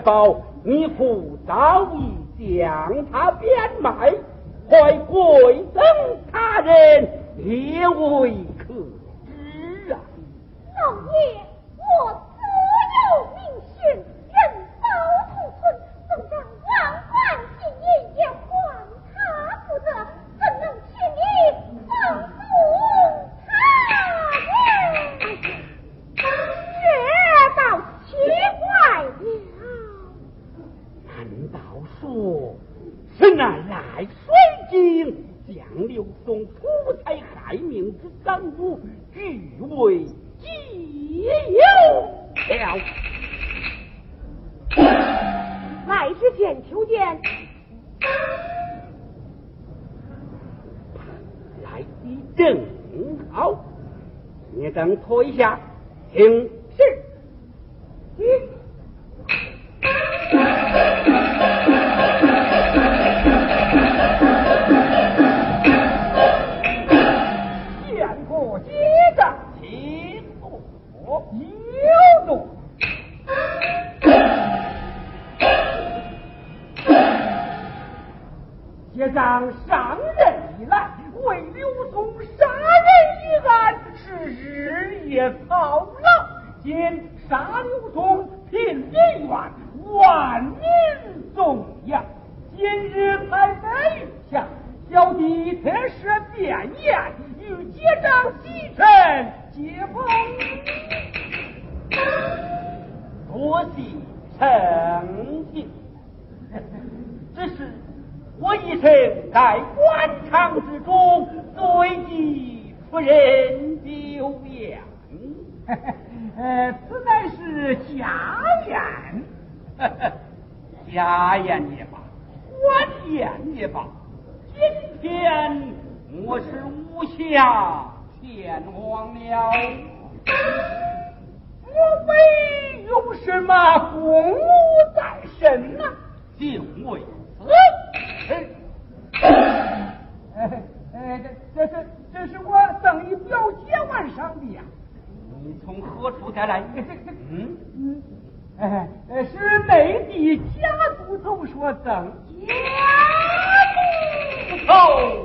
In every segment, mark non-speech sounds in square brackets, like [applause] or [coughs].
包。哎是内地家族都说咱家族。好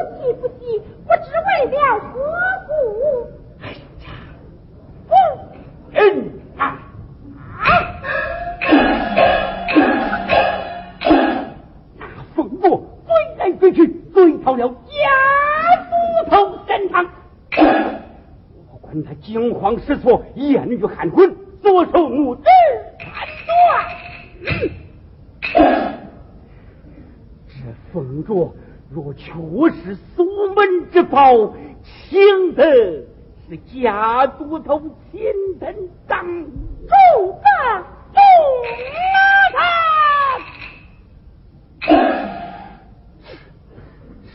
不急不急，不知为了何故。哎呀，不！哎！啊！那冯国虽然被擒，追逃了，家属头战场。我管他惊慌失措，言语含混。请的是家族头亲等长主的重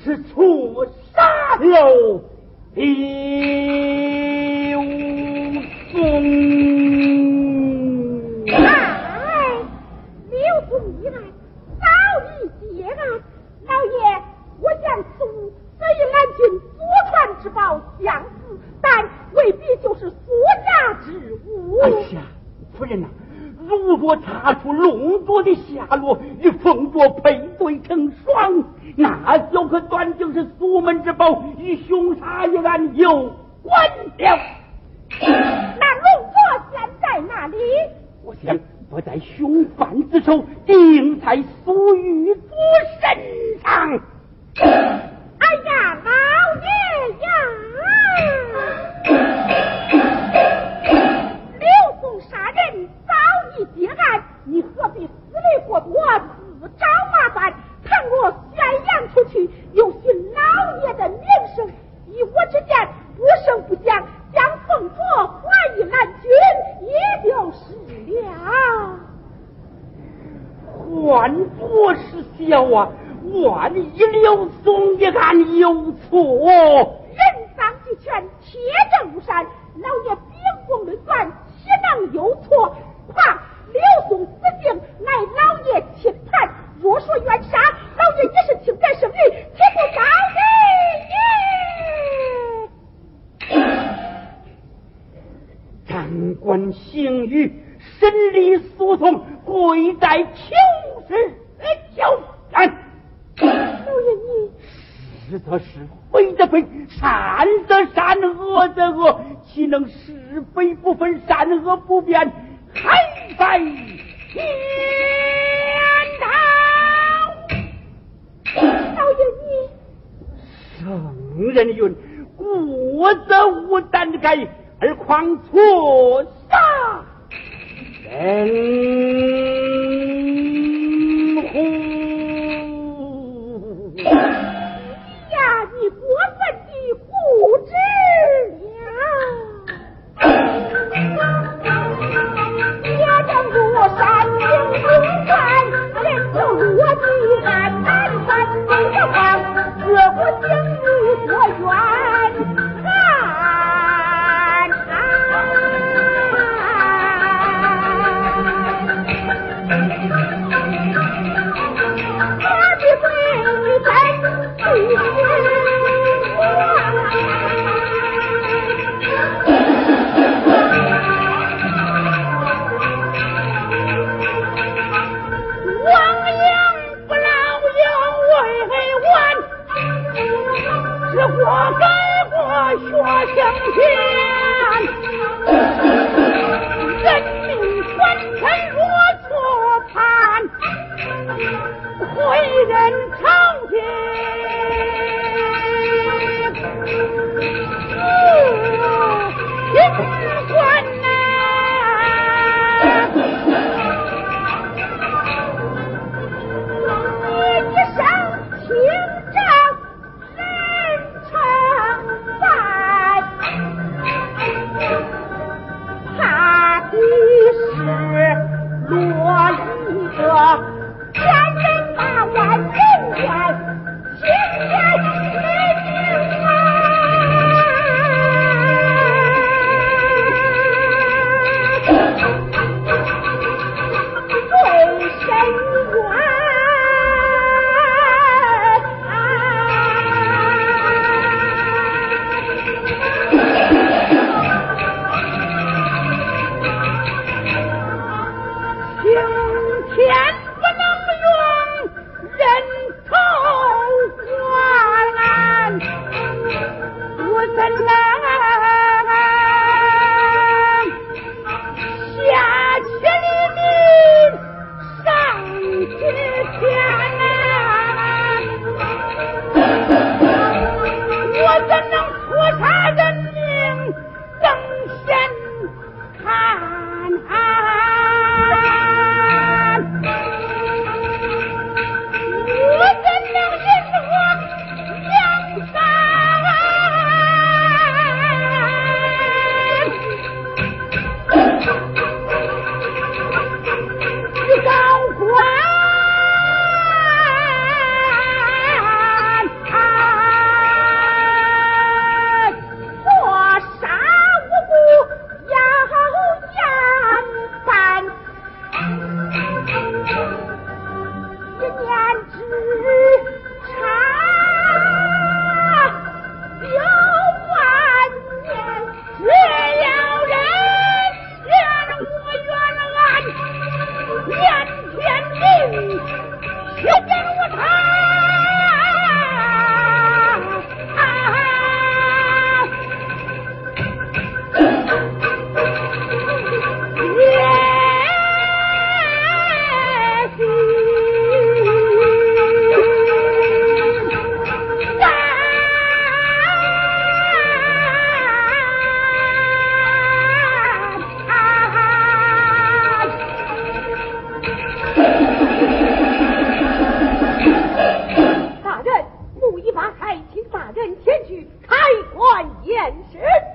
是错杀了刘松。哎，刘宗一案早已结案，老爷，我将此物虽蓝军祖传之宝相似，但未必就是所家之物。哎呀，夫人呐、如若查出龙卓的下落与凤镯配对成双，那就可断定是苏门之宝与凶杀一案有关了。[coughs] 那龙座现在哪里？我想不在凶犯之手，定在苏玉珠身上。[coughs] [coughs] 哎呀，老爷呀，刘宋杀人早已结案，你何必思维过博，自找麻烦，倘若宣扬出去，有信老爷的名声，以我之见，不声不响将凤雏还与南军，也就是了。换作是小啊。我的刘松一案有错，人赃俱全，铁证如山，老爷秉公论断，岂能有错？怕刘松死定，乃老爷亲判。若说冤杀，老爷也是情感胜利，岂不高兴？长官刑狱审理诉讼，跪在求室求然。罪？老爷你是则是，非则非，善则善，恶则恶，岂能是非不分，善恶不辨，还在天堂？老爷你圣人云：过则无胆改，而况错杀人し。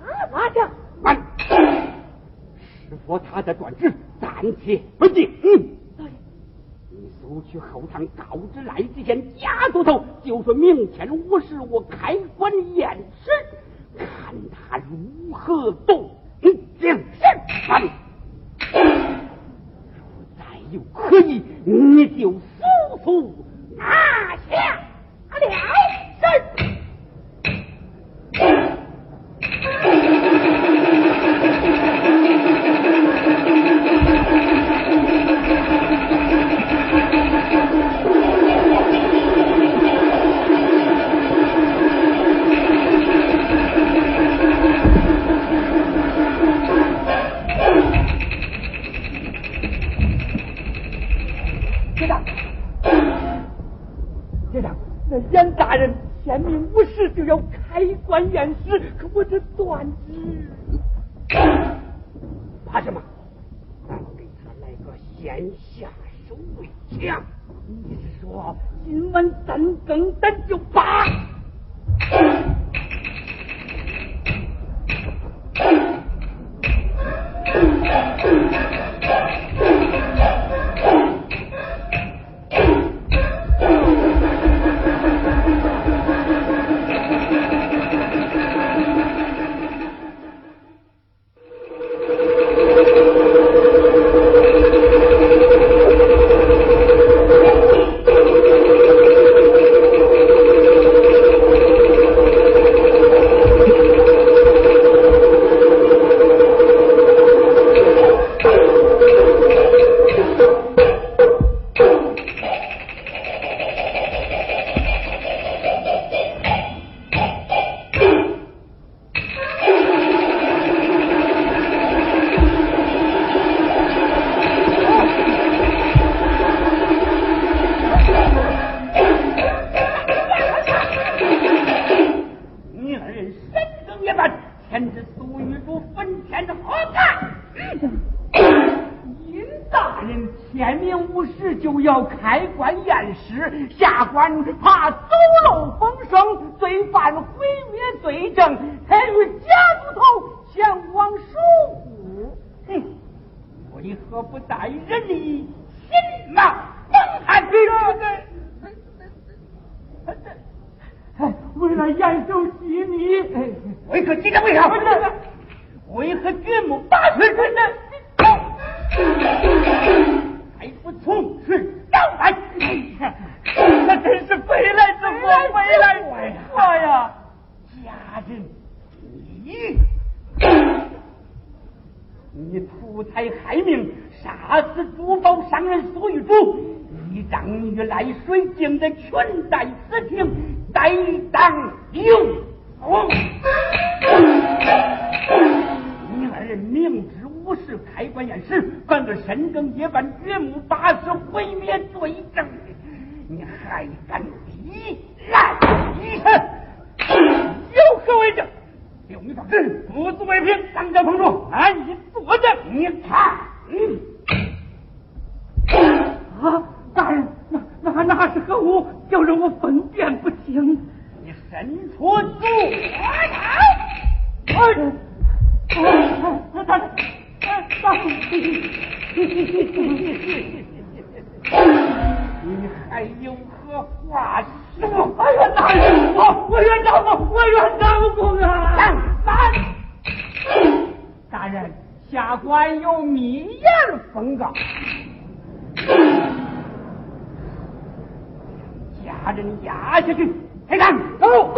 他拉着。慢，师傅他的断指暂且不进。嗯。速去后堂告知来之前家族头，就说明天午时我开棺验尸，看他如何动将士。若再有可疑，你就速速今天的在？嗯。尹大人天明无事就要开棺验尸，下官怕走漏风声，罪犯毁灭罪证，才与家督头前往守护。哼，为何不带人来擒拿孟汉卿？为了验收尸体。为何今天为啥？为何岳母八学生呢？还不从实招来？那真是飞来之祸，飞来之祸呀！家人，你你图财害命，杀死珠宝商人苏玉珠，你长女来水井的裙带私情，待当用。哦，你二人明知无事，开棺验尸，犯个深更夜半，掘墓八十，毁灭罪证，你还敢抵赖？有何为证？刘明同志，不足为凭，当家碰住，难以作证。你看，嗯、啊，大人，那那那是何物？要让我分辨不清。神春不来。[laughs] 你还有何话说？哎呀，大人我，我愿当我，我愿当我啊！大人，下官有密言奉告，家人压下去。开干！走。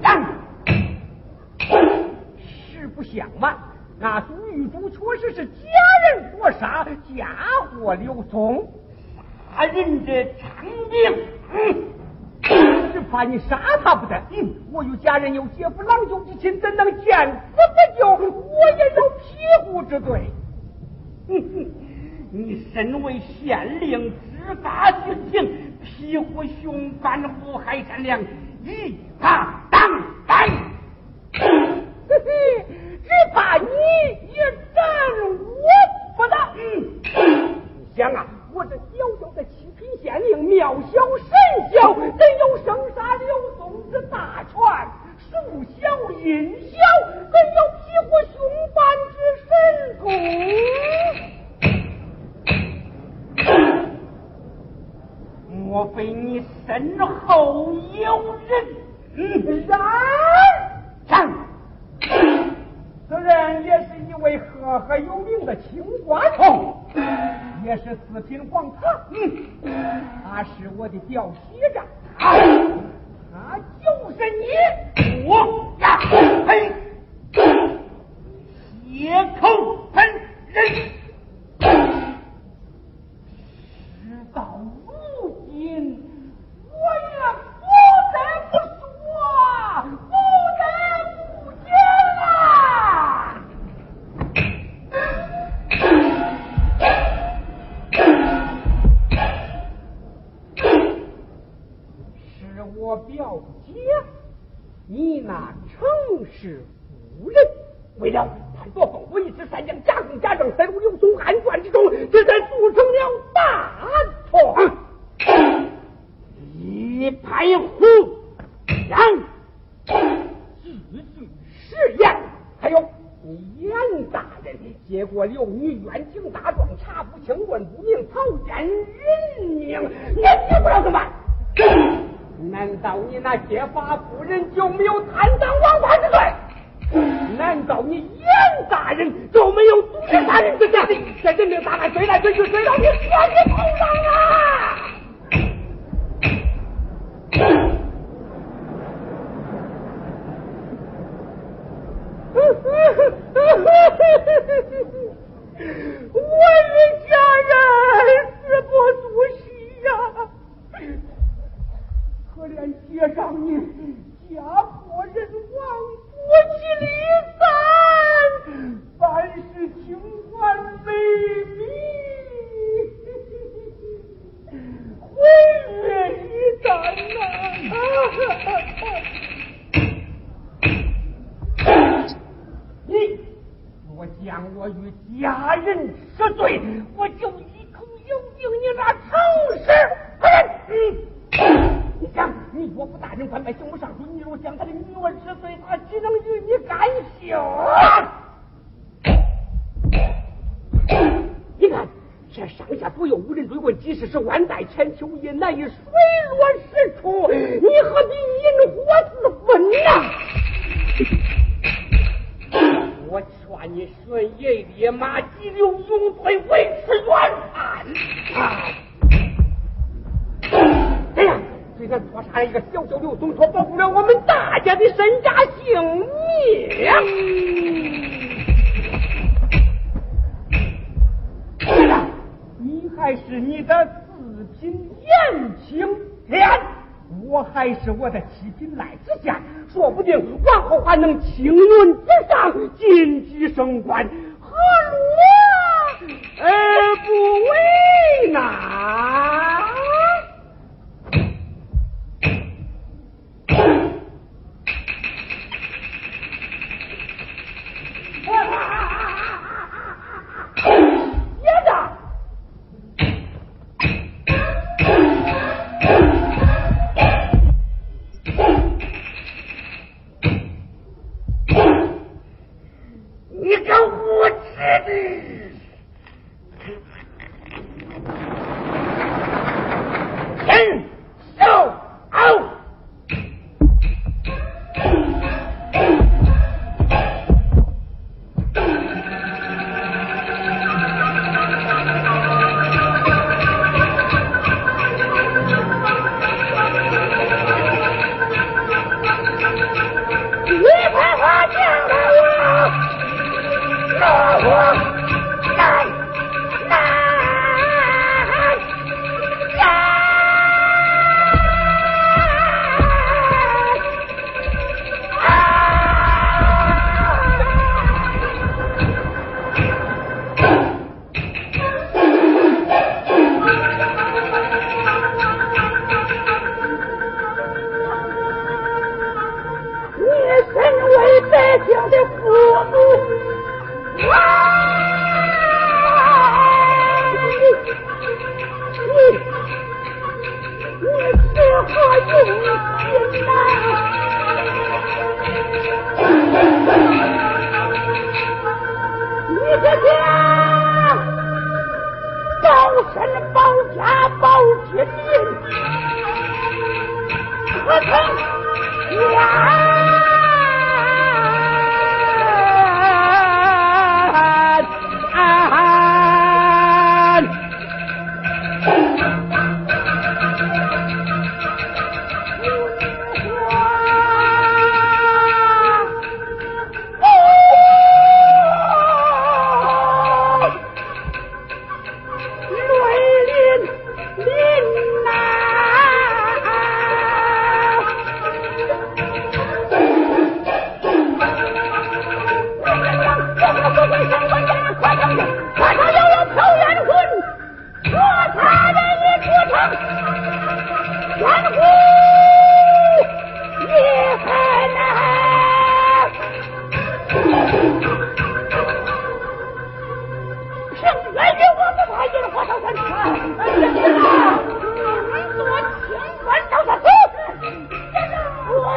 干！事不想嘛，那朱玉珠确实是家人所杀，家伙刘松，杀人者长兵。嗯怕你杀他不得。嗯，我有家人，有姐夫，郎中之亲，怎能见死不救？我也有庇护之罪。哼哼，你身为县令，执法执情，匹夫凶犯，祸害善良，以他当代。只怕你也斩我不得。嗯，你想啊，我这小小的七品县令，渺小神小，怎？这大船数小银小，更有几乎雄版之神功。莫非你身后有人？嗯，然。此人也是一位赫赫有名的清官童，也是四品皇。他，嗯，他是我的表兄长。就是你，[coughs] 我呀，嘿，血口喷人。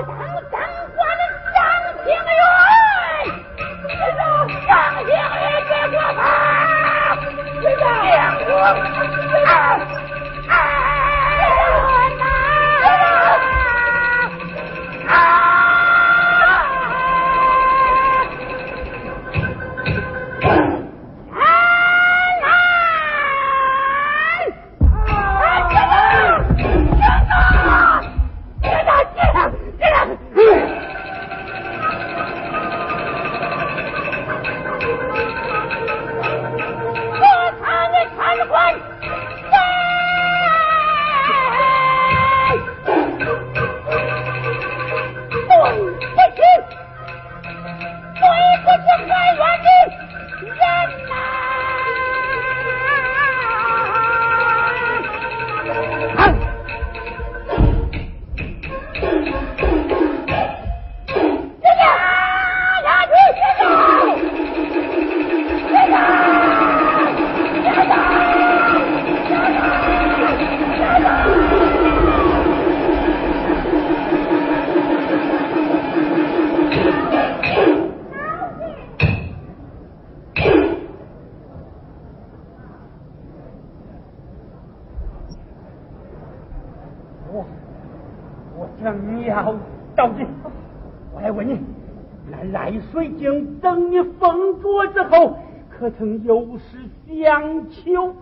当当我的张廷玉你让张可曾有事相求？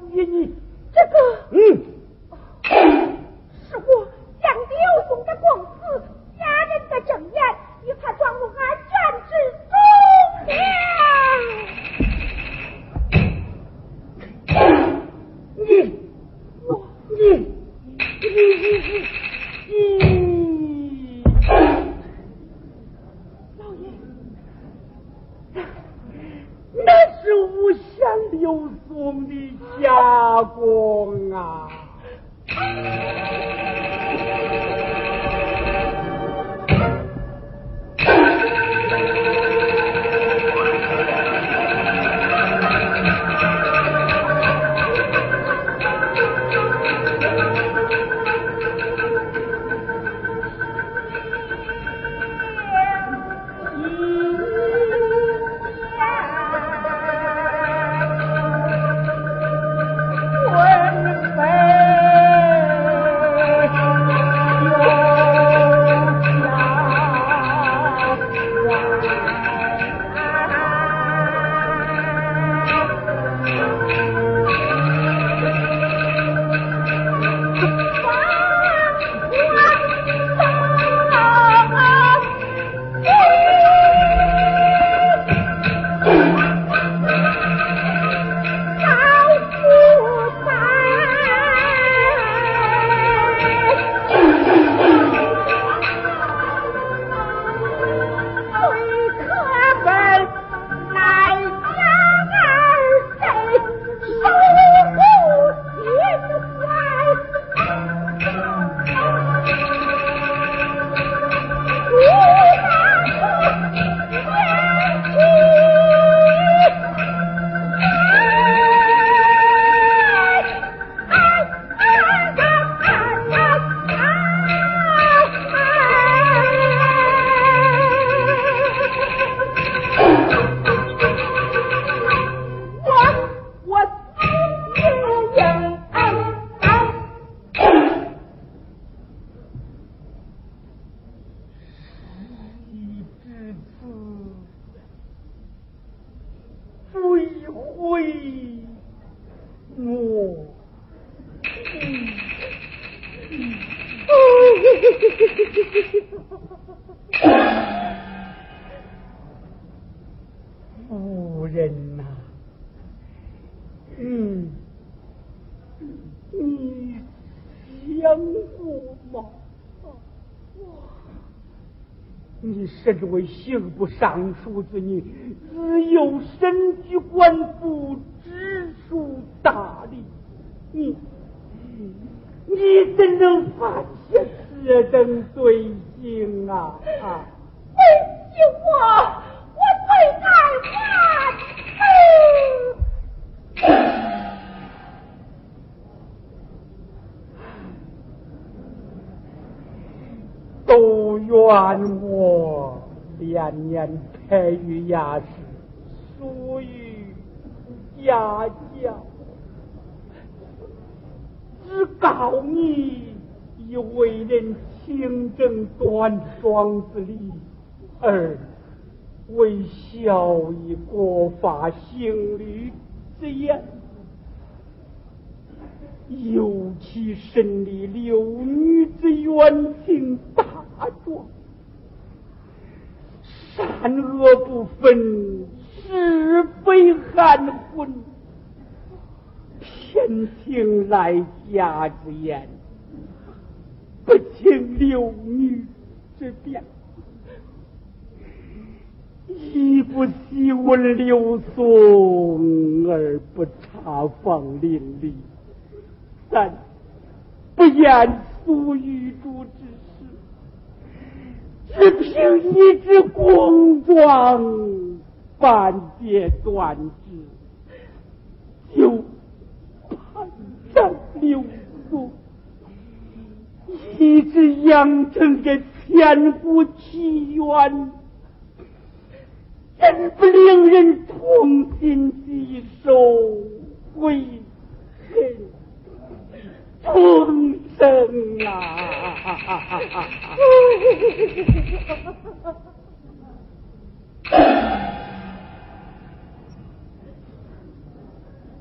刑部尚书之女，自幼身居官府，知书达理，你你怎能犯下此等罪行啊？啊！为救我，我罪该万。都怨我连年培育雅士，疏于家教，只告你以为人清正端庄之礼，而为孝义国法行律之言。尤其审理六女之冤情大状，善恶不分，是非含混，偏听来家之言，不听六女之辩，亦不细闻刘宋而不查访邻里。但不言苏玉珠之，只凭一只公状，半截断指，就判斩刘宋，一直养成这千古奇冤，真不令人痛心疾首，悔恨。重生啊！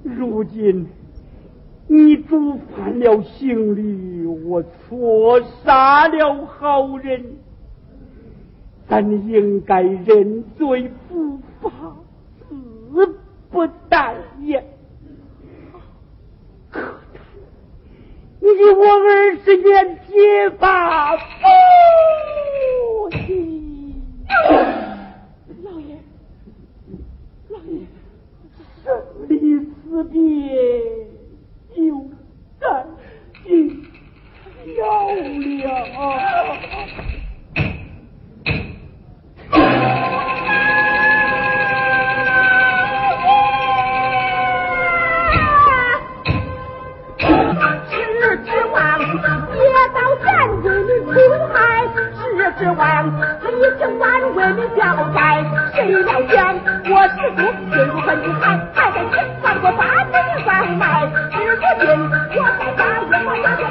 如今你主犯了刑律，我错杀了好人，咱应该认罪伏法，死不待言。可。你我二十年结发夫妻，老爷，老爷，生离死别有在今了了。指望一千万为你交代，谁料想我师父进入坟海，还在前方过八百山脉，至今我才发现我那个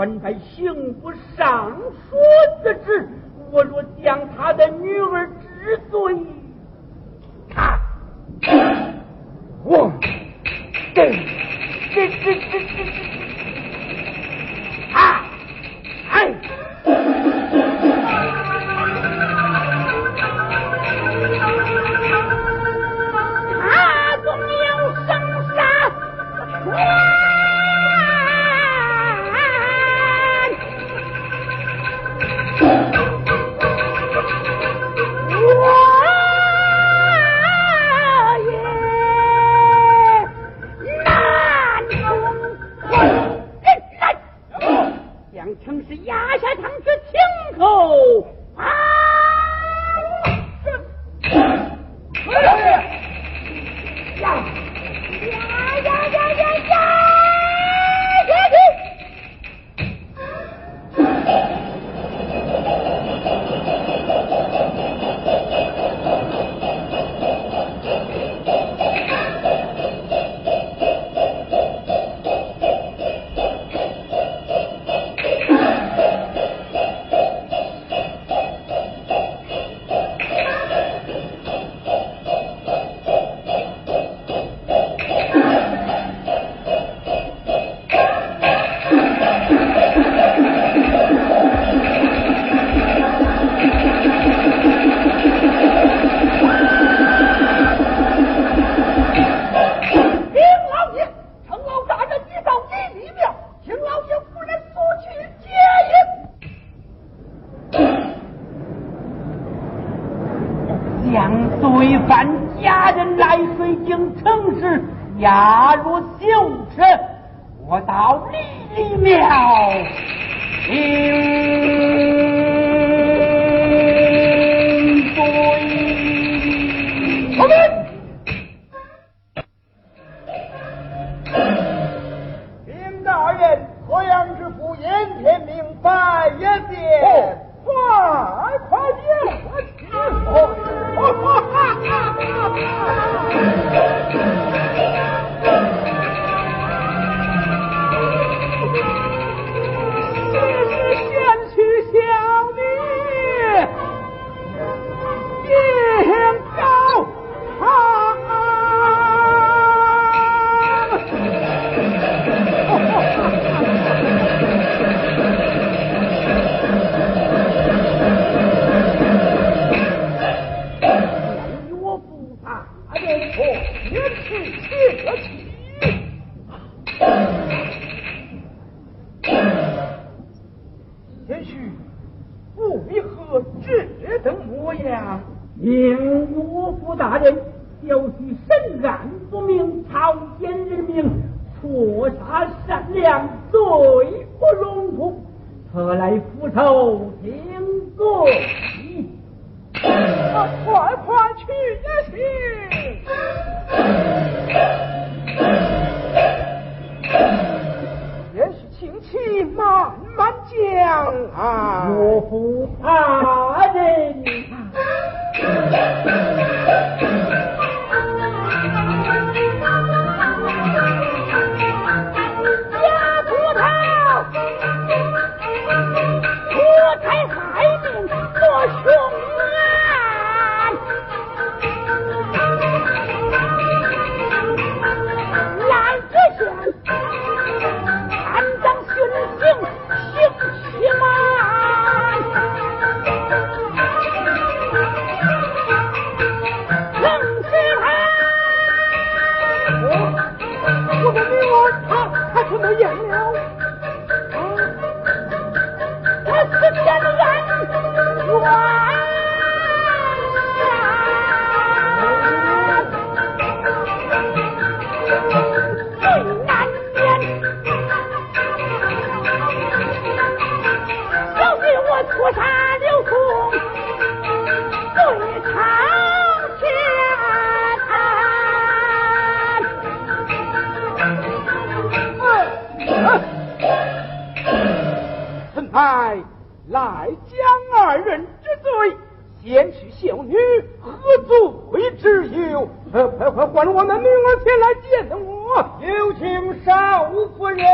慢慢快快快唤我们女儿前来见我。有请少夫人。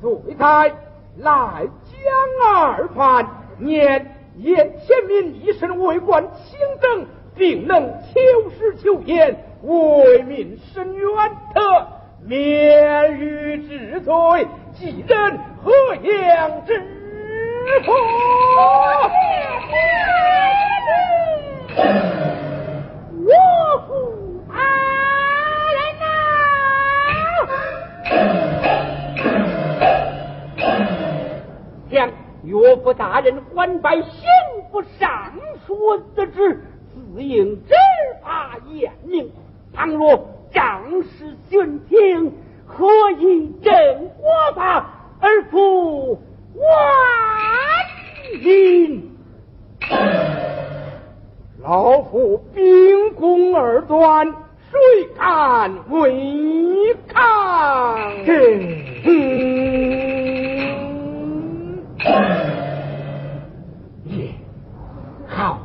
罪在来江二犯，念眼前民一身为官清正，定能求实求偏为民伸冤，特免于治罪，几人何样之 [coughs] 父？岳父大人官拜刑部尚书之职，自应只法严明。倘若仗势悬庭，何以镇国法而复万民？老夫秉公而断，谁敢违抗？嗯，好。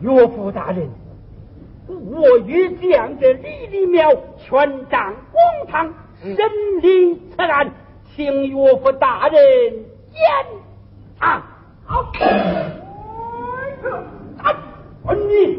岳父大人，我欲将这李立庙权杖公堂审理此案，请岳父大人严啊。好，哎你。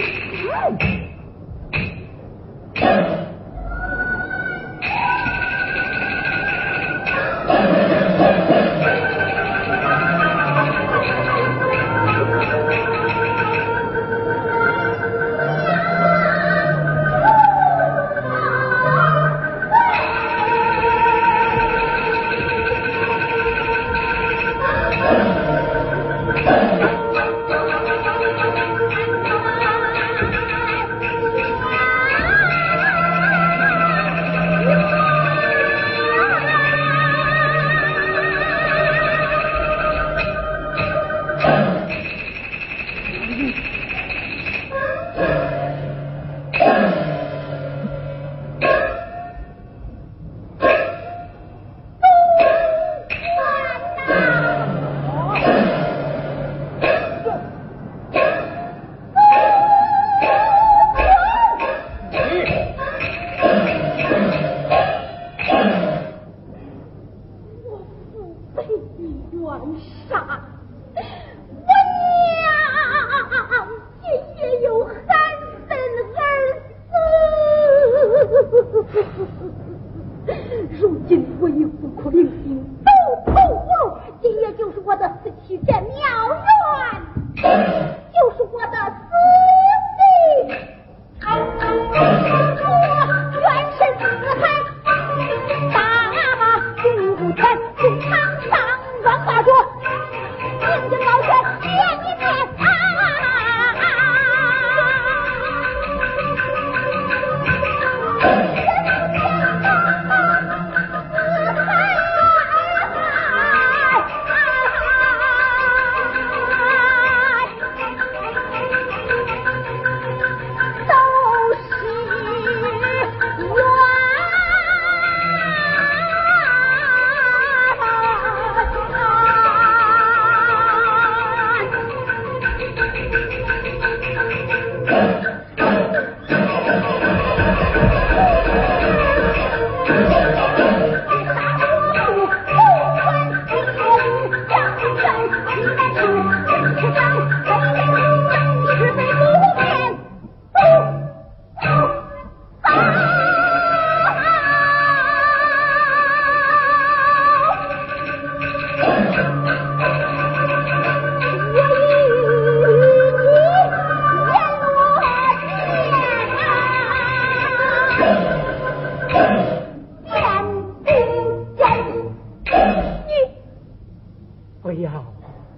不要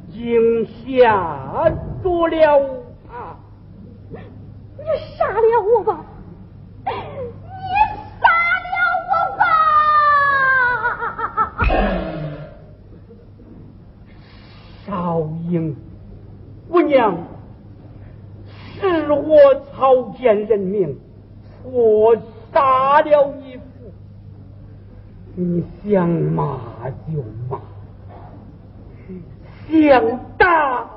惊吓住了啊！你杀了我吧！你杀了我吧！少英，姑娘，是我草菅人命，我杀了你父，你想骂就骂。想打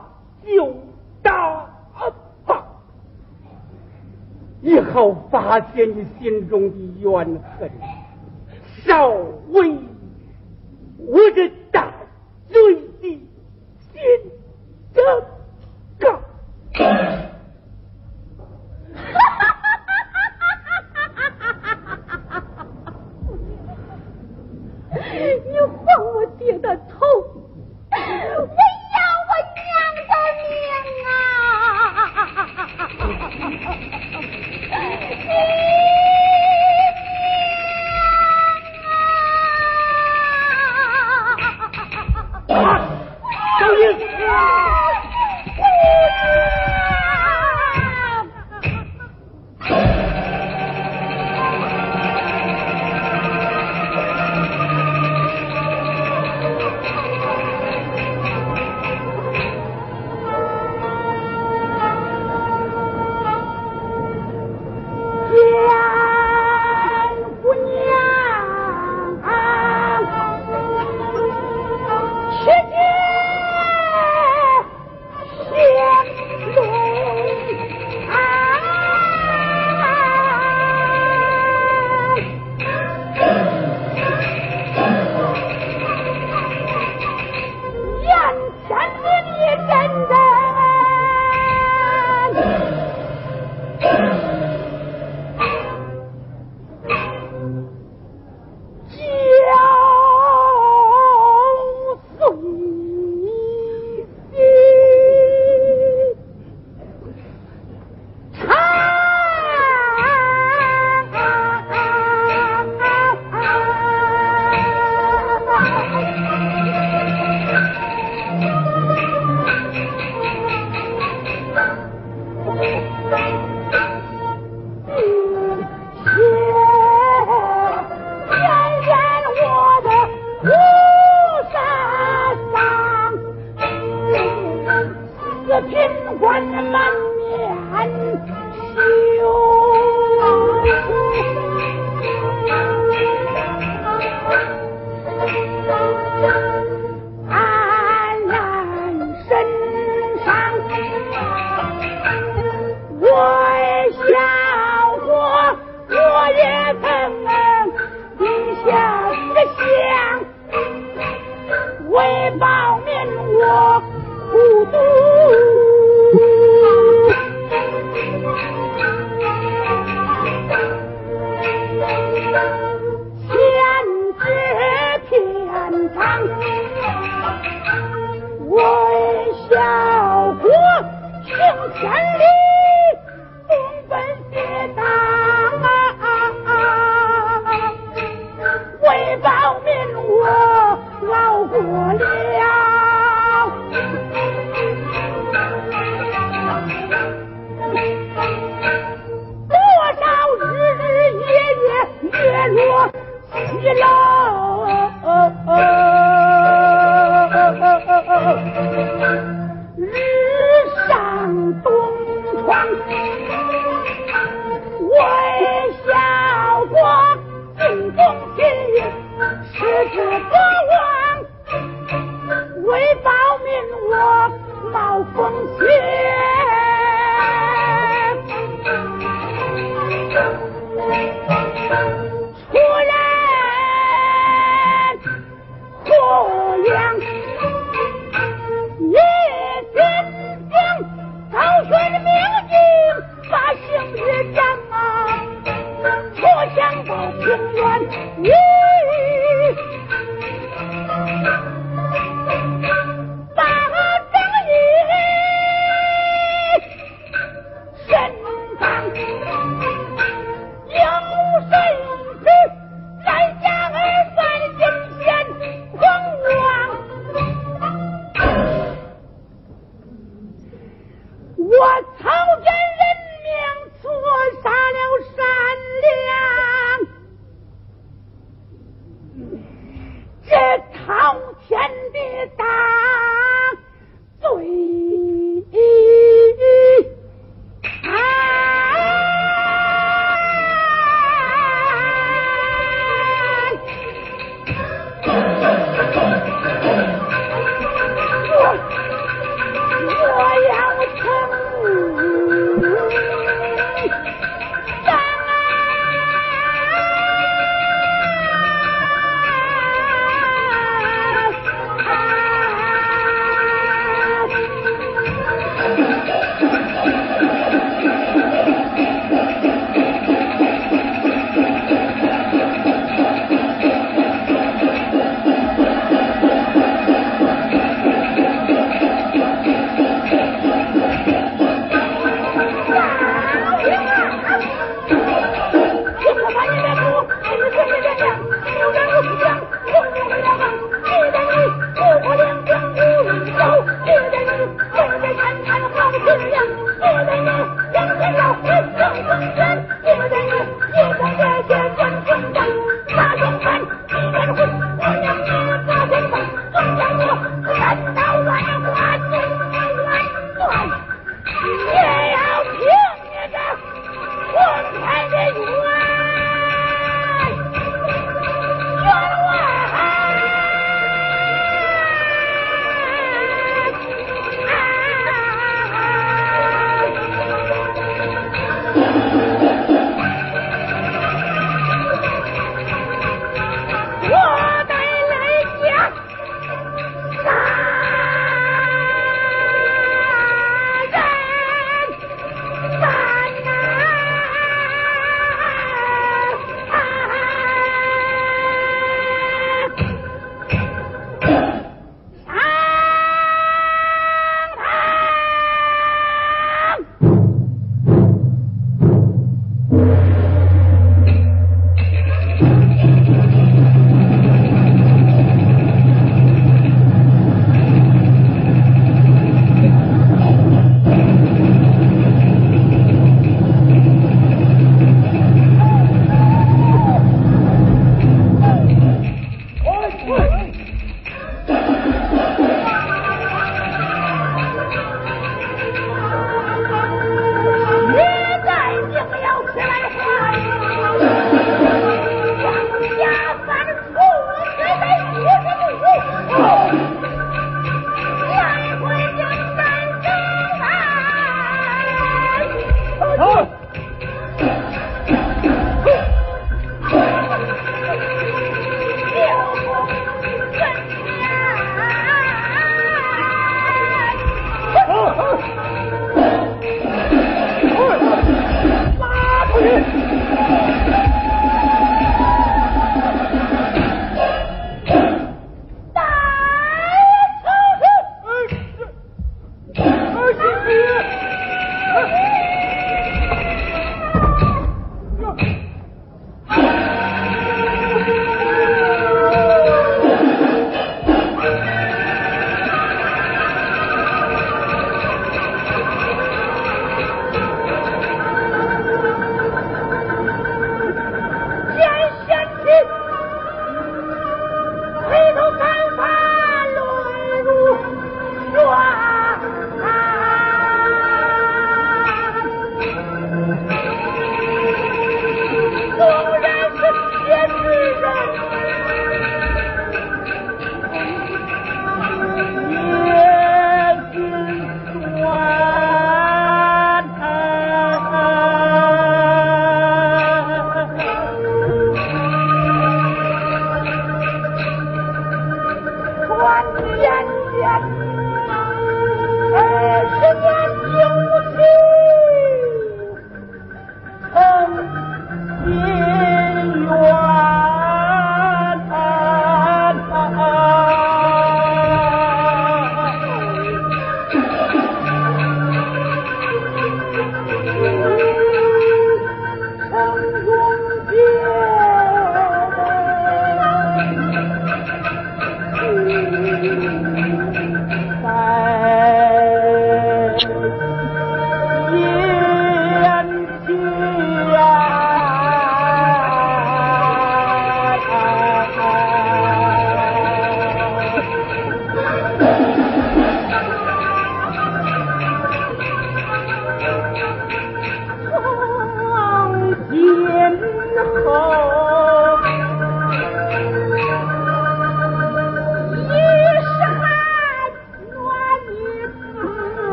就打吧。以后发泄你心中的怨恨，少为我这大罪的心疼。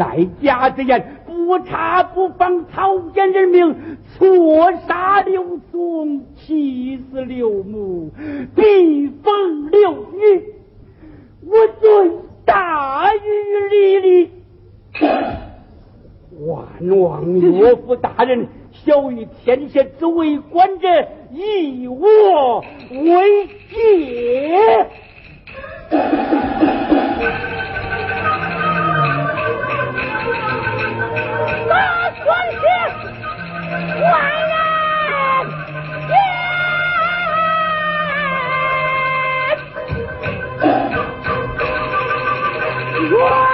在家之言，不查不放，草菅人命，错杀刘松，气死刘母，逼疯刘女，我罪大于理哩。[coughs] 万王岳父大人，小于天下之为官者，以我为戒。[coughs] [coughs] 那算天坏人也